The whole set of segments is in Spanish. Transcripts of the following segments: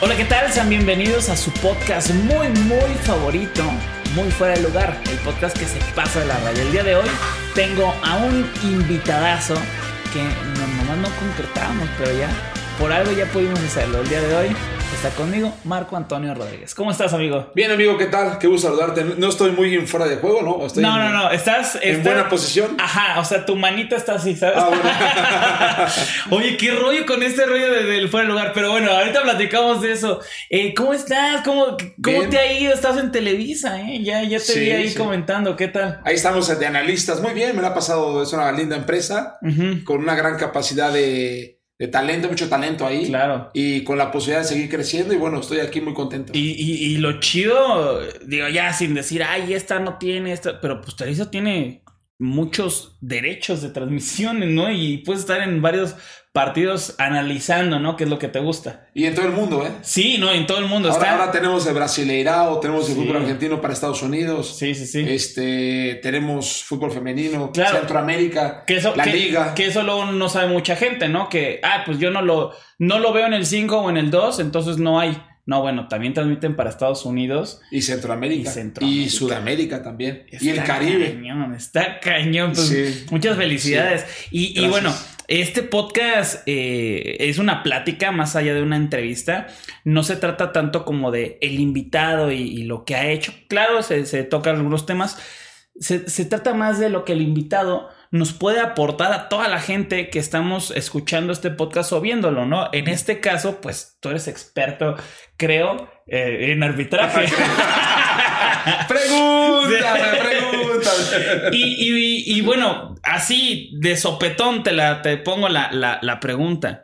Hola, ¿qué tal? Sean bienvenidos a su podcast muy, muy favorito, muy fuera de lugar, el podcast que se pasa de la raya. El día de hoy tengo a un invitadazo que nomás no concretamos, pero ya por algo ya pudimos hacerlo. El día de hoy está conmigo Marco Antonio Rodríguez. ¿Cómo estás, amigo? Bien, amigo, ¿qué tal? Qué gusto saludarte. No estoy muy en fuera de juego, ¿no? Estoy no, en, no, no, estás en buena posición. Ajá, o sea, tu manita está así, ¿sabes? Ah, bueno. Oye, qué rollo con este rollo de- del fuera de lugar. Pero bueno, ahorita platicamos de eso. Eh, ¿Cómo estás? ¿Cómo, cómo Bien. te ha ido? Estás en Televisa, ¿eh? Ya, ya te Sí, vi ahí sí. comentando. ¿Qué tal? Ahí estamos de analistas. Muy bien, me la ha pasado. Es una linda empresa con una gran capacidad de, de talento, mucho talento ahí. Claro. Y con la posibilidad de seguir creciendo. Y bueno, estoy aquí muy contento. Y, y- y lo chido, digo, ya sin decir, ay, esta no tiene, esta, pero pues Televisa tiene muchos derechos de transmisiones, ¿no? Y puedes estar en varios partidos analizando, ¿no? ¿Qué es lo que te gusta? Y en todo el mundo, ¿eh? Sí, ¿no? En todo el mundo Ahora, está. ahora tenemos el Brasileirao, tenemos el Sí. fútbol argentino para Estados Unidos. Sí, sí, sí. Este, tenemos fútbol femenino, Claro. Centroamérica, Que eso, la que, liga. que eso luego no sabe mucha gente, ¿no? Que, ah, pues yo no lo, no lo veo en el 5 o en el 2, entonces no hay. No, bueno, también transmiten para Estados Unidos. y Centroamérica. Y Centroamérica. Y Sudamérica también. y el Está Caribe. Cañón, está cañón. Pues, Sí. Muchas felicidades. Y, bueno, este podcast eh, es una plática más allá de una entrevista. No se trata tanto como de el invitado y, lo que ha hecho. Claro, se, tocan algunos temas. Se trata más de lo que el invitado nos puede aportar a toda la gente que estamos escuchando este podcast o viéndolo, ¿no? En este caso, pues tú eres experto, creo, eh, en arbitraje. Pregúntame, pregúntame. y, y- y bueno, así de sopetón te, la, te pongo la, la- la pregunta.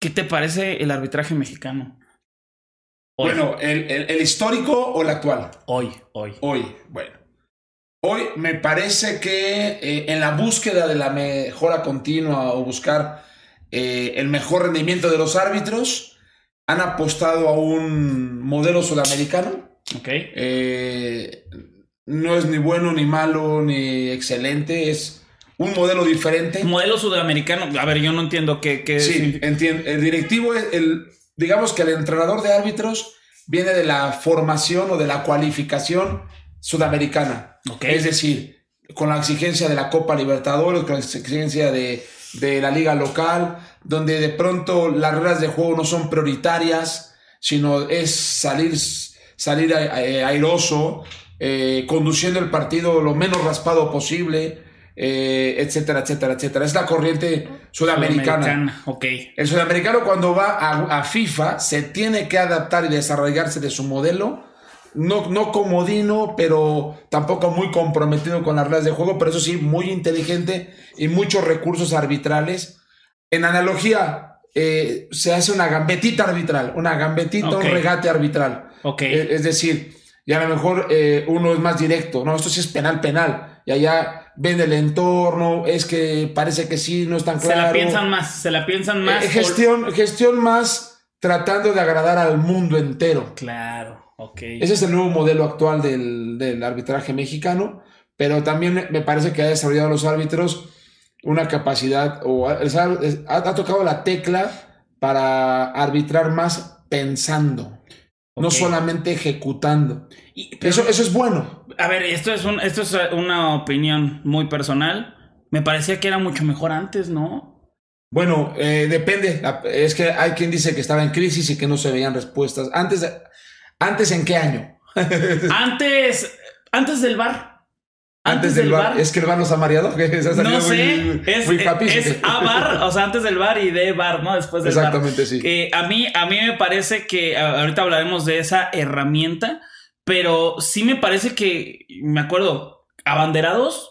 ¿Qué te parece el arbitraje mexicano? Hoy, Bueno, ¿el, el- el histórico o el actual? hoy, hoy. Hoy, bueno. Hoy me parece que eh, en la búsqueda de la mejora continua o buscar eh, el mejor rendimiento de los árbitros, han apostado a un modelo sudamericano. Ok. Eh, no es ni bueno, ni malo, ni excelente, es un modelo diferente. Modelo sudamericano. A ver, yo no entiendo qué, qué Sí, entiendo. El directivo, el, digamos que el entrenador de árbitros viene de la formación o de la cualificación sudamericana. Es decir, con la exigencia de la Copa Libertadores, con la exigencia de, de la liga local, donde de pronto las reglas de juego no son prioritarias, sino es salir, salir a- airoso, eh, conduciendo el partido lo menos raspado posible, eh, etcétera, etcétera, etcétera. Es la corriente sudamericana. Sudamericana, Ok. El sudamericano cuando va a, a FIFA se tiene que adaptar y desarrollarse de su modelo. No, no comodino, pero tampoco muy comprometido con las reglas de juego, pero eso sí, muy inteligente y muchos recursos arbitrales. En analogía, eh, se hace una gambetita arbitral, una gambetita, un regate arbitral. Ok. Eh, Es decir, y a lo mejor eh, uno es más directo, no, esto sí es penal, penal. Y allá ven el entorno, es que parece que sí, no es tan se claro. la piensan más, se la piensan más. Eh, gestión, gestión más tratando de agradar al mundo entero. Claro, Ese es el nuevo modelo actual del, del arbitraje mexicano, pero también me- parece que ha desarrollado los árbitros una capacidad o ha, tocado la tecla para arbitrar más pensando, no solamente ejecutando. Y- pero- Eso, eso es bueno. A ver, esto es, un, esto es una opinión muy personal. Me parecía que era mucho mejor antes, ¿no? Bueno, eh, depende. Es que hay quien dice que estaba en crisis y que no se veían respuestas. Antes, antes ¿en qué año? Antes, antes del bar. Antes del bar. Es que el bar nos ha mareado. ha salido No muy- sé, es, muy happy. es a bar, o sea, antes del bar y de bar, ¿no? Después del bar. Exactamente, sí. A mí, a mí me parece que ahorita hablaremos de esa herramienta, pero sí me parece que, me acuerdo, abanderados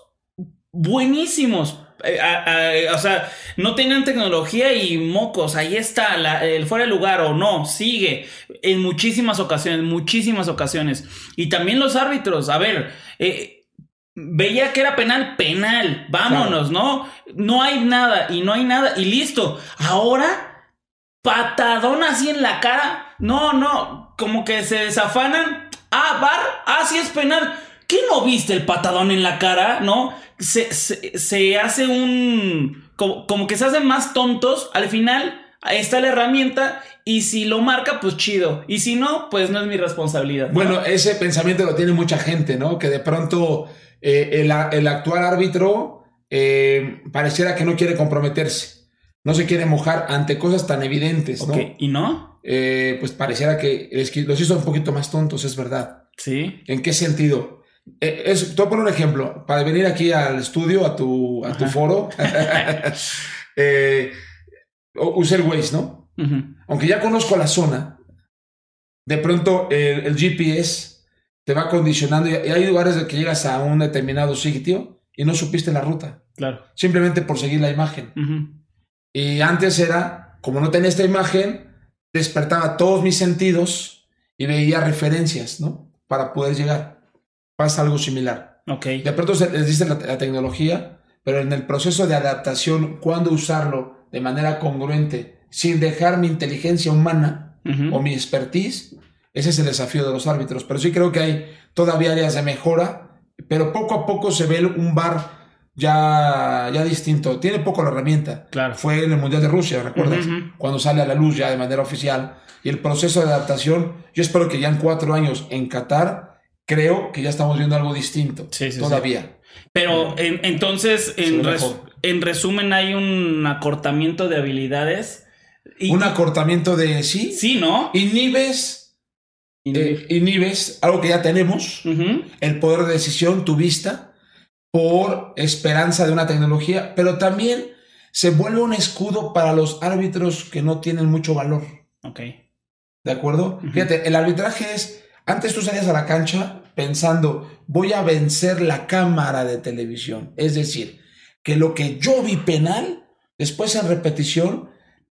buenísimos. Eh, o sea, no tenían tecnología y mocos, ahí está, la- el fuera de lugar o no, sigue en muchísimas ocasiones, muchísimas ocasiones. Y también los árbitros, a ver, eh, veía que era penal, penal, vámonos, ¿no? No hay nada y no hay nada y listo. Ahora, patadón así en la cara, no, no, como que se desafanan. Ah, bar, ah, sí es penal. ¿Qué no viste el patadón en la cara? ¿No? Se, se, se hace un. Como, como que se hacen más tontos. Al final, ahí está la herramienta y si lo marca, pues chido. Y si no, pues no es mi responsabilidad. ¿no? Bueno, ese pensamiento lo tiene mucha gente, ¿no? Que de pronto eh, el, el actual árbitro eh, pareciera que no quiere comprometerse, no se quiere mojar ante cosas tan evidentes, ¿no? ¿y no? Eh, pues pareciera que los hizo un poquito más tontos, es verdad. Sí. ¿En qué sentido? Eh, es, te voy a poner un ejemplo. Para venir aquí al estudio, a tu, a tu foro, eh, usé el Waze, ¿no? Ujú. Aunque ya conozco la zona, de pronto el, el GPS te va condicionando y y hay lugares de que llegas a un determinado sitio y no supiste la ruta, Claro. simplemente por seguir la imagen. Ujú. Y antes era, como no tenía esta imagen, despertaba todos mis sentidos y veía referencias, ¿no? Para poder llegar. Pasa algo similar. Ok. De pronto se les dice la, la tecnología, pero en el proceso de adaptación, cuándo usarlo de manera congruente, sin dejar mi inteligencia humana Ujú. o mi expertise, ese es el desafío de los árbitros. Pero sí creo que hay todavía áreas de mejora, pero poco a poco se ve un bar ya, ya distinto. Tiene poco la herramienta. Claro. Fue en el Mundial de Rusia, ¿recuerdas? Ujú. Cuando sale a la luz ya de manera oficial. Y el proceso de adaptación, yo espero que ya en cuatro años en Qatar, creo que ya estamos viendo algo distinto. Sí, sí, sí. todavía. Pero en- entonces, en, res- resumen, hay un acortamiento de habilidades. Y, Un acortamiento de sí. Sí, ¿no? Inhibes, eh, inhibes algo que ya tenemos, el poder de decisión, tu vista, por esperanza de una tecnología, pero también se vuelve un escudo para los árbitros que no tienen mucho valor. Ok. ¿De acuerdo? Fíjate, el arbitraje es, antes tú salías a la cancha pensando, voy a vencer la cámara de televisión. Es decir, que lo que yo vi penal, después en repetición,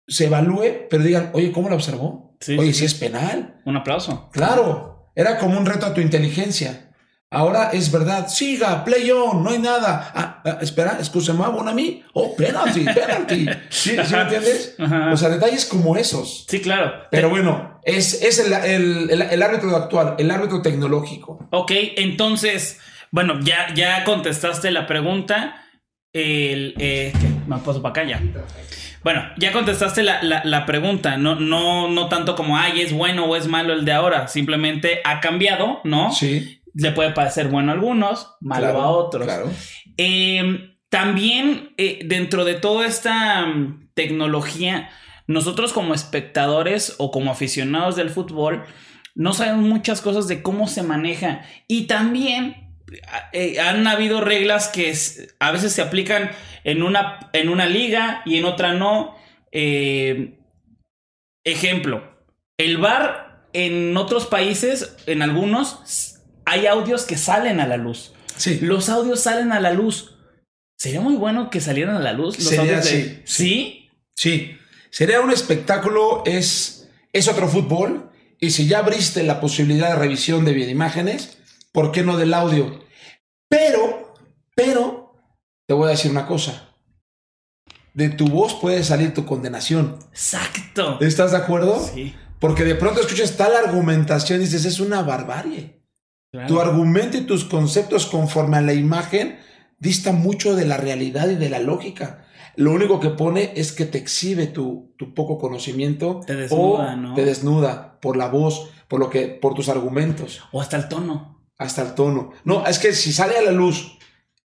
se evalúe, pero digan, oye, ¿cómo lo observó? Sí, oye, sí, si es penal. Un aplauso. Claro, era como un reto a tu inteligencia. Ahora es verdad, siga, play on, no hay nada. Ah, ah, espera, excusez bon ami. Oh, penalty, penalty. ¿Sí, ¿sí me entiendes? Ajá. O sea, detalles como esos. Sí, claro. Pero bueno, es, es el, el- el- el árbitro actual, el árbitro tecnológico. Ok, entonces, bueno, ya, ya contestaste la pregunta. El, eh. Me paso para acá ya. Bueno, ya contestaste la, la- la pregunta. No, no, no tanto como, ay, es bueno o es malo el de ahora. Simplemente ha cambiado, ¿no? Sí. Le puede parecer bueno a algunos, malo claro, a otros. Claro. Eh, también eh, dentro de toda esta mm, tecnología, nosotros como espectadores o como aficionados del fútbol, no sabemos muchas cosas de cómo se maneja. Y también eh, han habido reglas que es- a veces se aplican en una, en una liga y en otra no. Eh, ejemplo, el VAR en otros países, en algunos, hay audios que salen a la luz. Sí. Los audios salen a la luz. Sería muy bueno que salieran a la luz. Los Sería audios de- así, ¿Sí? Sí. Sería un espectáculo, es, es otro fútbol. Y si ya abriste la posibilidad de revisión de imágenes, ¿por qué no del audio? Pero, pero, te voy a decir una cosa. De tu voz puede salir tu condenación. Exacto. ¿Estás de acuerdo? Sí. Porque de pronto escuchas tal argumentación y dices, es una barbarie. Claro. Tu argumento y tus conceptos conforme a la imagen dista mucho de la realidad y de la lógica. Lo único que pone es que te exhibe tu, tu poco conocimiento Te desnuda, o ¿no? te desnuda por la voz, por lo que, por tus argumentos, O hasta el tono. hasta el tono. No, es que si sale a la luz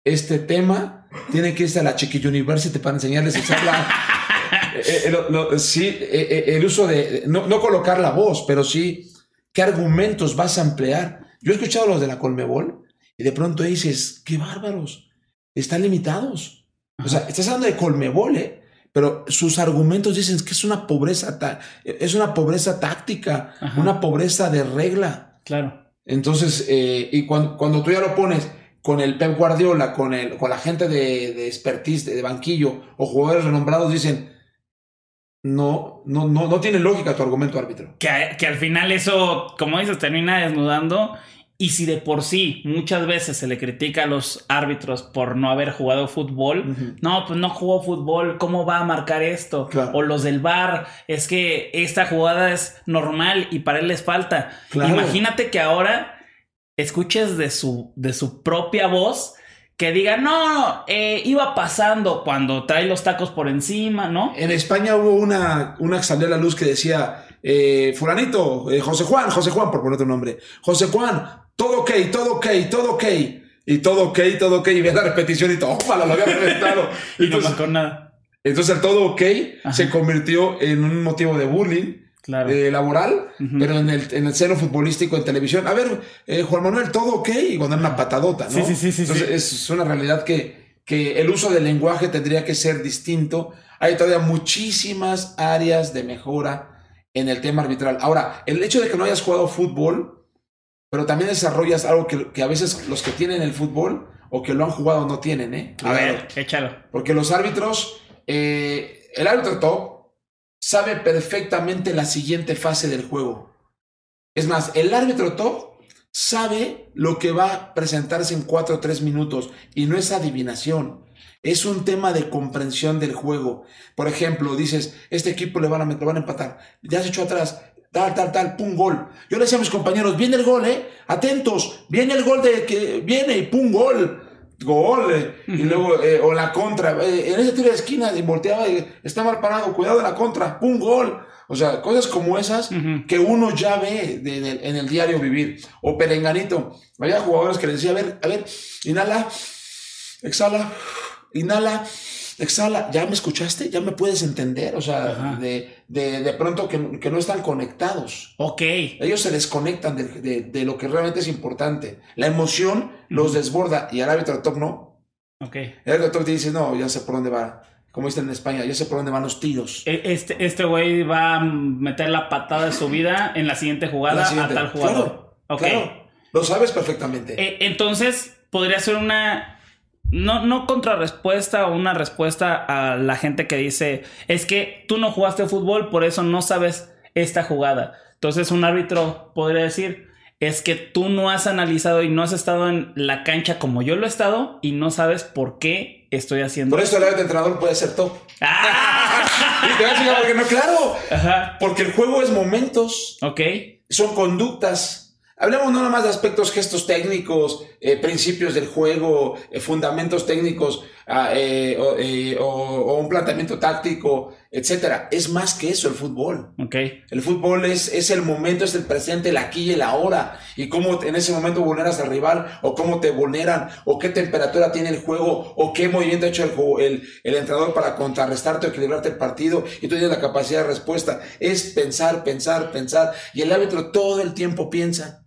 este tema, tiene que irse a la Chiqui University para enseñarles a usar la- eh, eh, lo- lo- sí, eh, el uso de, no, no colocar la voz, pero sí qué argumentos vas a emplear. Yo he escuchado los de la Colmebol y de pronto dices, qué bárbaros, están limitados. O sea, estás hablando de Colmebol, ¿eh? pero sus argumentos dicen que es una pobreza, es una pobreza táctica, Ajá. una pobreza de regla. Claro. Entonces, eh, y cuando, cuando tú ya lo pones con el Pep Guardiola, con, el, con la gente de, de expertise, de, de banquillo o jugadores renombrados, dicen, no, no, no, no tiene lógica tu argumento, árbitro. Que, que al final eso, como dices, termina desnudando. Y si de por sí muchas veces se le critica a los árbitros por no haber jugado fútbol, no, pues no jugó fútbol, ¿cómo va a marcar esto? Claro. O los del bar, es que esta jugada es normal y para él les falta. Claro. Imagínate que ahora escuches de su, de su propia voz que diga, no, eh, iba pasando cuando trae los tacos por encima, ¿no? En España hubo una, una que salió a la luz que decía, eh, fulanito, eh, José Juan, José Juan, por poner tu nombre, José Juan, todo ok, todo ok, todo ok. Y todo ok, todo ok, y ve la repetición y todo, lo había reventado. y no marcó nada. Entonces el todo ok se convirtió en un motivo de bullying. Eh, laboral, pero en el, en el seno futbolístico en televisión. A ver, eh, Juan Manuel, todo ok, y cuando era una patadota, ¿no? Sí, sí, sí. Entonces es una realidad que, que el uso del lenguaje tendría que ser distinto. Hay todavía muchísimas áreas de mejora en el tema arbitral. Ahora, el hecho de que no hayas jugado fútbol, pero también desarrollas algo que, que a veces los que tienen el fútbol o que lo han jugado no tienen, ¿eh? A ver, échalo. Porque los árbitros, eh, el árbitro top sabe perfectamente la siguiente fase del juego. Es más, el árbitro top sabe lo que va a presentarse en 4 o 3 minutos y no es adivinación. Es un tema de comprensión del juego. Por ejemplo, dices, este equipo le van a, le van a empatar. Ya se echó atrás. Tal, tal, tal, pum, gol. Yo le decía a mis compañeros, viene el gol, ¿eh? Atentos, viene el gol de que viene y pum, gol gol, eh, y luego, eh, o la contra, eh, en ese tiro de esquina, y volteaba, está mal parado, cuidado de la contra, un gol. O sea, cosas como esas que uno ya ve en el diario vivir. O perenganito. Había jugadores que le decía, a ver, a ver, inhala, exhala, inhala, exhala, ¿ya me escuchaste? ¿Ya me puedes entender? O sea, de, de, de, pronto que, que, no están conectados. Ok. Ellos se desconectan de, de lo que realmente es importante. La emoción los desborda y el árbitro top no. Ok. El árbitro top te dice, no, ya sé por dónde va. Como dicen en España, ya sé por dónde van los tiros. E, este, este güey va a meter la patada de su vida en la siguiente jugada a tal jugador. Claro, claro. Lo sabes perfectamente. E, entonces, podría ser una no, no contrarrespuesta o una respuesta a la gente que dice, es que tú no jugaste fútbol, por eso no sabes esta jugada. Entonces un árbitro podría decir, es que tú no has analizado y no has estado en la cancha como yo lo he estado y no sabes por qué estoy haciendo. Por eso el árbitro entrenador puede ser top. ¡Ah! y te voy a porque no, claro. Porque el juego es momentos. Ok. Son conductas Hablemos no más de aspectos, gestos técnicos, eh, principios del juego, eh, fundamentos técnicos ah, eh, o, un planteamiento táctico, etcétera. Es más que eso el fútbol. Okay. El fútbol es, es el momento, es el presente, el aquí y el ahora. Y cómo en ese momento vulneras al rival, o cómo te vulneran, o qué temperatura tiene el juego, o qué movimiento ha hecho el, el, el entrenador para contrarrestarte o equilibrarte el partido. Y tú tienes la capacidad de respuesta. Es pensar, pensar, pensar. Y el árbitro todo el tiempo piensa.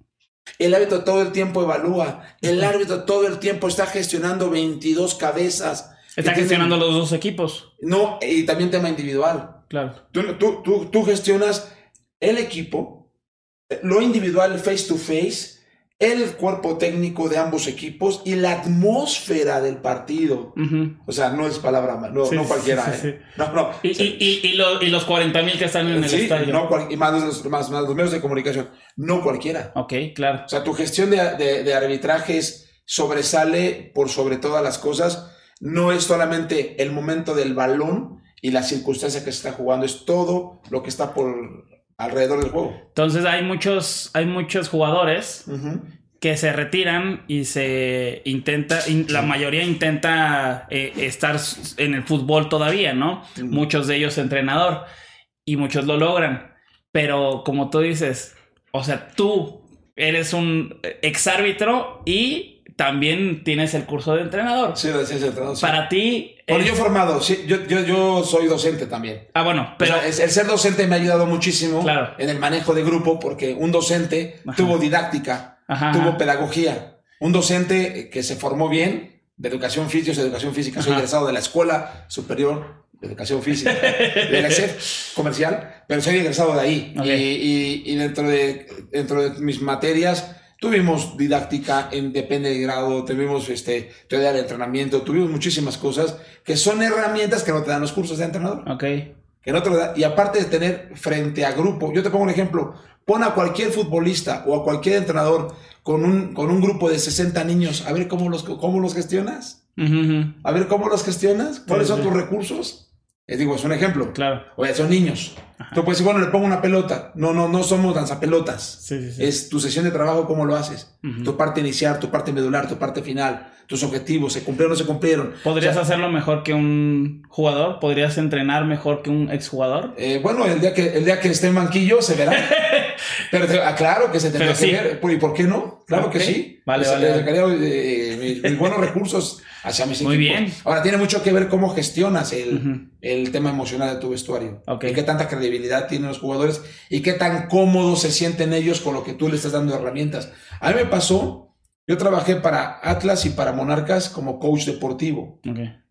El árbitro todo el tiempo evalúa. El árbitro todo el tiempo está gestionando 22 cabezas. Está gestionando los dos equipos. No, y también tema individual. Claro. Tú, tú, tú, tú gestionas el equipo, lo individual face to face el cuerpo técnico de ambos equipos y la atmósfera del partido. O sea, no es palabra no, no cualquiera. ¿eh? No, no. Y, y, y, y, los 40 mil que están en el estadio. No, y más los, más, más los medios de comunicación. No cualquiera. Ok, claro. O sea, tu gestión de, de, de arbitrajes sobresale por sobre todas las cosas. No es solamente el momento del balón y la circunstancia que se está jugando, es todo lo que está por alrededor del juego. Entonces hay muchos, hay muchos jugadores que se retiran y se intenta, la mayoría intenta eh, estar en el fútbol todavía, ¿no? Muchos de ellos entrenador y muchos lo logran. Pero como tú dices, o sea, tú eres un exárbitro y también tienes el curso de entrenador. Sí, de entrenador. Para ti. Bueno, yo formado, sí, yo, yo, yo, soy docente también. Ah, bueno, pero. el ser docente me ha ayudado muchísimo en el manejo de grupo, porque un docente tuvo didáctica, tuvo pedagogía. Un docente que se formó bien, de educación física, educación física, soy egresado de la Escuela Superior de Educación Física, de la ESEF comercial, pero soy egresado de ahí. Y, y, y dentro, de, dentro de mis materias Tuvimos didáctica en depende del grado, tuvimos este, teoría del entrenamiento, tuvimos muchísimas cosas que son herramientas que no te dan los cursos de entrenador. Ok. Que no te y aparte de tener frente a grupo, yo te pongo un ejemplo, pon a cualquier futbolista o a cualquier entrenador con un, con un grupo de 60 niños, a ver cómo los, cómo los gestionas. A ver cómo los gestionas, cuáles son tus recursos. Les digo, es un ejemplo. Claro. Oye, son niños. Tú puedes decir, bueno, le pongo una pelota. No, no, no somos lanzapelotas. Sí, sí, sí. Es tu sesión de trabajo, cómo lo haces. Tu parte inicial, tu parte medular, tu parte final, tus objetivos, se cumplieron o no se cumplieron. ¿Podrías O sea, hacerlo mejor que un jugador? ¿Podrías entrenar mejor que un exjugador? eh, bueno, el día, que, el día que esté en banquillo se verá. Pero ah, claro que se tendría Pero que sí. ver. ¿Y por qué no? Claro que sí. Vale, Les- vale, eh, mis, mis buenos recursos hacia mis Muy equipos. bien. Ahora, tiene mucho que ver cómo gestionas el, el tema emocional de tu vestuario. Y qué tanta credibilidad tienen los jugadores y qué tan cómodos se sienten ellos con lo que tú le estás dando herramientas. A mí me pasó, yo trabajé para Atlas y para Monarcas como coach deportivo.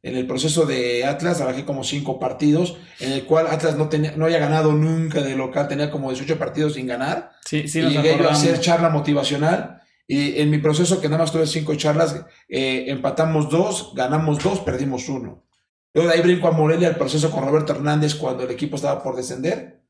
En el proceso de Atlas trabajé como cinco partidos, en el cual Atlas no, tenía, no había ganado nunca de local, tenía como 18 partidos sin ganar. Sí, sí, y nos llegué yo a hacer charla motivacional. Y en mi proceso, que nada más tuve cinco charlas, eh, empatamos dos, ganamos dos, perdimos uno. Luego de ahí brinco a Morelia el proceso con Roberto Hernández cuando el equipo estaba por descender.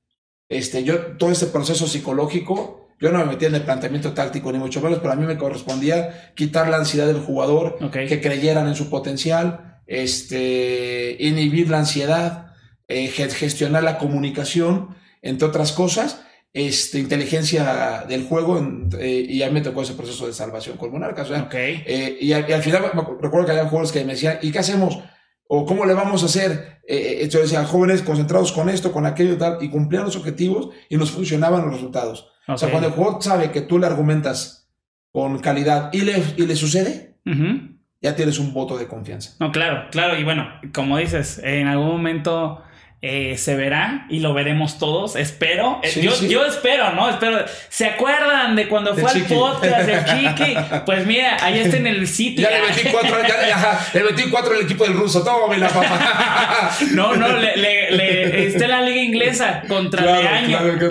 Este, yo, todo ese proceso psicológico, yo no me metía en el planteamiento táctico ni mucho menos, pero a mí me correspondía quitar la ansiedad del jugador, Ok. que creyeran en su potencial, este, inhibir la ansiedad, eh, ge- gestionar la comunicación, entre otras cosas, este, inteligencia del juego, en- eh, y a mí me tocó ese proceso de salvación con Monarcas. o sea, Ok. eh, y, al, y al final recuerdo que había jugadores que me decían, ¿y qué hacemos? ¿O cómo le vamos a hacer? Eh, eh, yo decía, jóvenes concentrados con esto, con aquello y tal, y cumplían los objetivos y nos funcionaban los resultados. O sea, cuando el jugador sabe que tú le argumentas con calidad y le, y le sucede, Ujú. ya tienes un voto de confianza. No, claro, claro. Y bueno, como dices, en algún momento eh, se verá y lo veremos todos. Espero. Eh, Sí, yo, sí. yo espero, ¿no? Espero. ¿Se acuerdan de cuando fue al podcast del Chiqui? Pues mira, ahí está en el sitio. Ya le metí cuatro, ya, le- ajá, le metí cuatro al equipo del ruso. Toma la papá. No, no, le, le, le- está en la liga inglesa contra Leaño.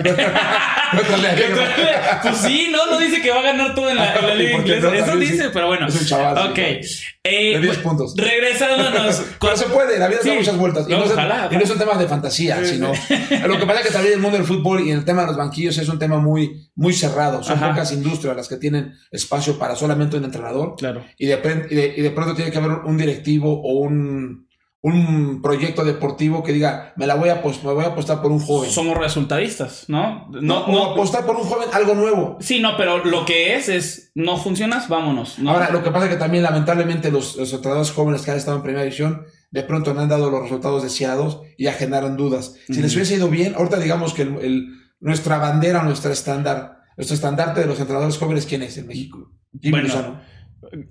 Contra Leaño. Pues sí, no, no dice que va a ganar todo en la, en la liga ¿Por qué inglesa. no? Eso dice, sí. pero bueno. Es un chaval, Ok. claro. Eh, De 10 bu- puntos. Regresándonos. Pero se puede, la vida Sí. da muchas vueltas. Y No, no, es- ojalá, y no es un tema de fantasía, Sí, sino. Lo que pasa es que también el mundo del fútbol y el tema de los banquillos es un tema muy, muy cerrado. Son Ajá. pocas industrias las que tienen espacio para solamente un entrenador. Claro. Y de, y de, y de pronto tiene que haber un directivo o un, un proyecto deportivo que diga, me la voy a, me voy a apostar por un joven. Somos resultadistas, ¿no? no, No, o no. apostar por un joven, algo nuevo. Sí, no, pero lo que es es no funcionas, vámonos. ¿no? Ahora, lo que pasa es que también, lamentablemente, los, los entrenadores jóvenes que han estado en primera división, de pronto no han dado los resultados deseados y ya generan dudas. Si les hubiese ido bien, ahorita digamos que el, el- nuestra bandera, nuestra estándar, nuestro estandarte de los entrenadores jóvenes, ¿quién es en México? Jimmy Bueno,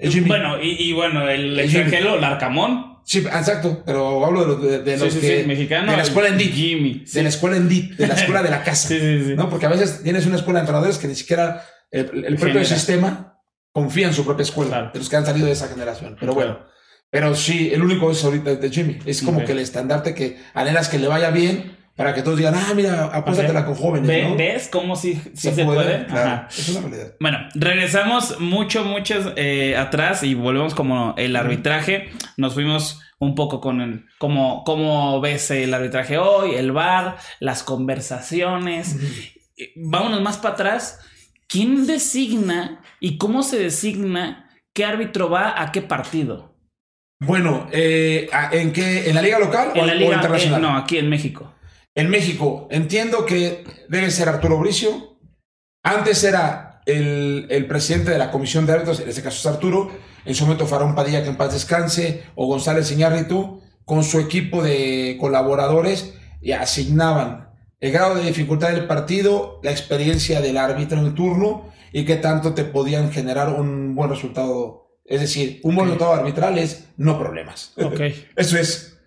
Jimmy. Bueno, y, y bueno, el Jimmy. extranjero, Larcamón. Sí, exacto, pero hablo de, los- de, de los sí, sí, que... sí, mexicano. de la escuela en DIT. Jimmy. De la escuela en DIT, de la escuela de la casa. Sí, sí, sí. ¿no? Porque a veces tienes una escuela de entrenadores que ni siquiera el, el propio Genera. sistema confía en su propia escuela, Claro. de los que han salido de esa generación. Pero Claro. Pero sí, el único es ahorita de Jimmy. Es como que el estandarte que anhelas que le vaya bien para que todos digan, ah, mira, apuéstatela Ok. con jóvenes, Ve- ¿no? ¿Ves cómo sí, sí se, puede? Claro, Ajá. es una realidad. Bueno, regresamos mucho, mucho eh, atrás y volvemos como el arbitraje. Nos fuimos un poco con el cómo, cómo ves el arbitraje hoy, el VAR, las conversaciones. Eh, Vámonos más para atrás. ¿Quién designa y cómo se designa qué árbitro va a qué partido? Bueno, eh, ¿en qué? ¿En la liga local o, En la o liga, internacional? eh, no, aquí en México. En México, entiendo que debe ser Arturo Bricio. Antes era el, el presidente de la comisión de árbitros, en este caso es Arturo. En su momento Faraón Padilla, que en paz descanse, o González Iñárritu, con su equipo de colaboradores, y asignaban el grado de dificultad del partido, la experiencia del árbitro en turno y qué tanto te podían generar un buen resultado. Es decir, un buen Ok. resultado arbitral es no problemas. Ok. Eso es.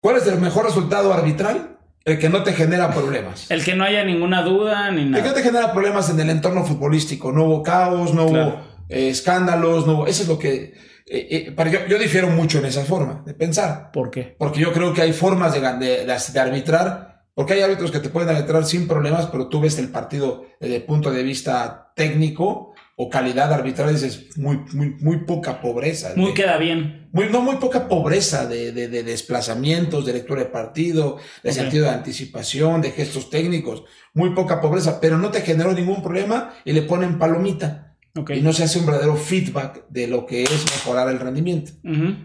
¿Cuál es el mejor resultado arbitral? El que no te genera problemas. El que no haya ninguna duda ni El que no nada. te genera problemas en el entorno futbolístico. No hubo caos, no Claro. hubo eh, escándalos, no hubo... Eso es lo que... eh, eh, para yo, yo difiero mucho en esa forma de pensar. ¿Por qué? Porque yo creo que hay formas de, de- de- de arbitrar. Porque hay árbitros que te pueden arbitrar sin problemas, pero tú ves el partido desde el punto de vista técnico o calidad arbitral dices muy, muy, muy poca pobreza. Muy de- queda bien. muy, no muy poca pobreza de, de- de desplazamientos, de lectura de partido, de sentido de anticipación, de gestos técnicos. Muy poca pobreza, pero no te generó ningún problema y le ponen palomita. Ok. Y no se hace un verdadero feedback de lo que es mejorar el rendimiento.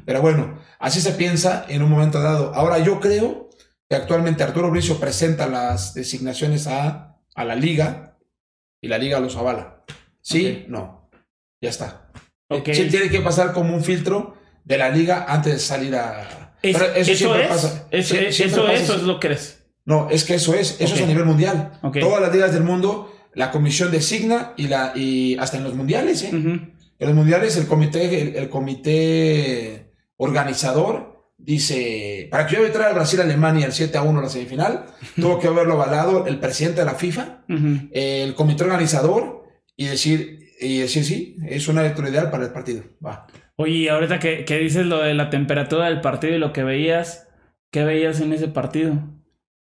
Pero bueno, así se piensa en un momento dado. Ahora yo creo que actualmente Arturo Bricio presenta las designaciones a, a la liga y la liga los avala. ¿Sí? No. Ya está. Ok. Sí, tiene que pasar como un filtro de la liga antes de salir a... Es- Pero eso siempre es, pasa. eso, Sie- es- siempre eso, pasa eso así. es lo que eres. No, es que eso es, eso es a nivel mundial. Todas las ligas del mundo, la comisión designa y la y hasta en los mundiales, ¿eh? En los mundiales el comité, el, el comité organizador dice, para que yo entrara al Brasil-Alemania el 7 a 1 en la semifinal, tuvo que haberlo avalado el presidente de la FIFA, el comité organizador y decir, y decir sí, es una lectura ideal para el partido. Va. Oye, y ahorita que, que dices lo de la temperatura del partido y lo que veías, ¿qué veías en ese partido?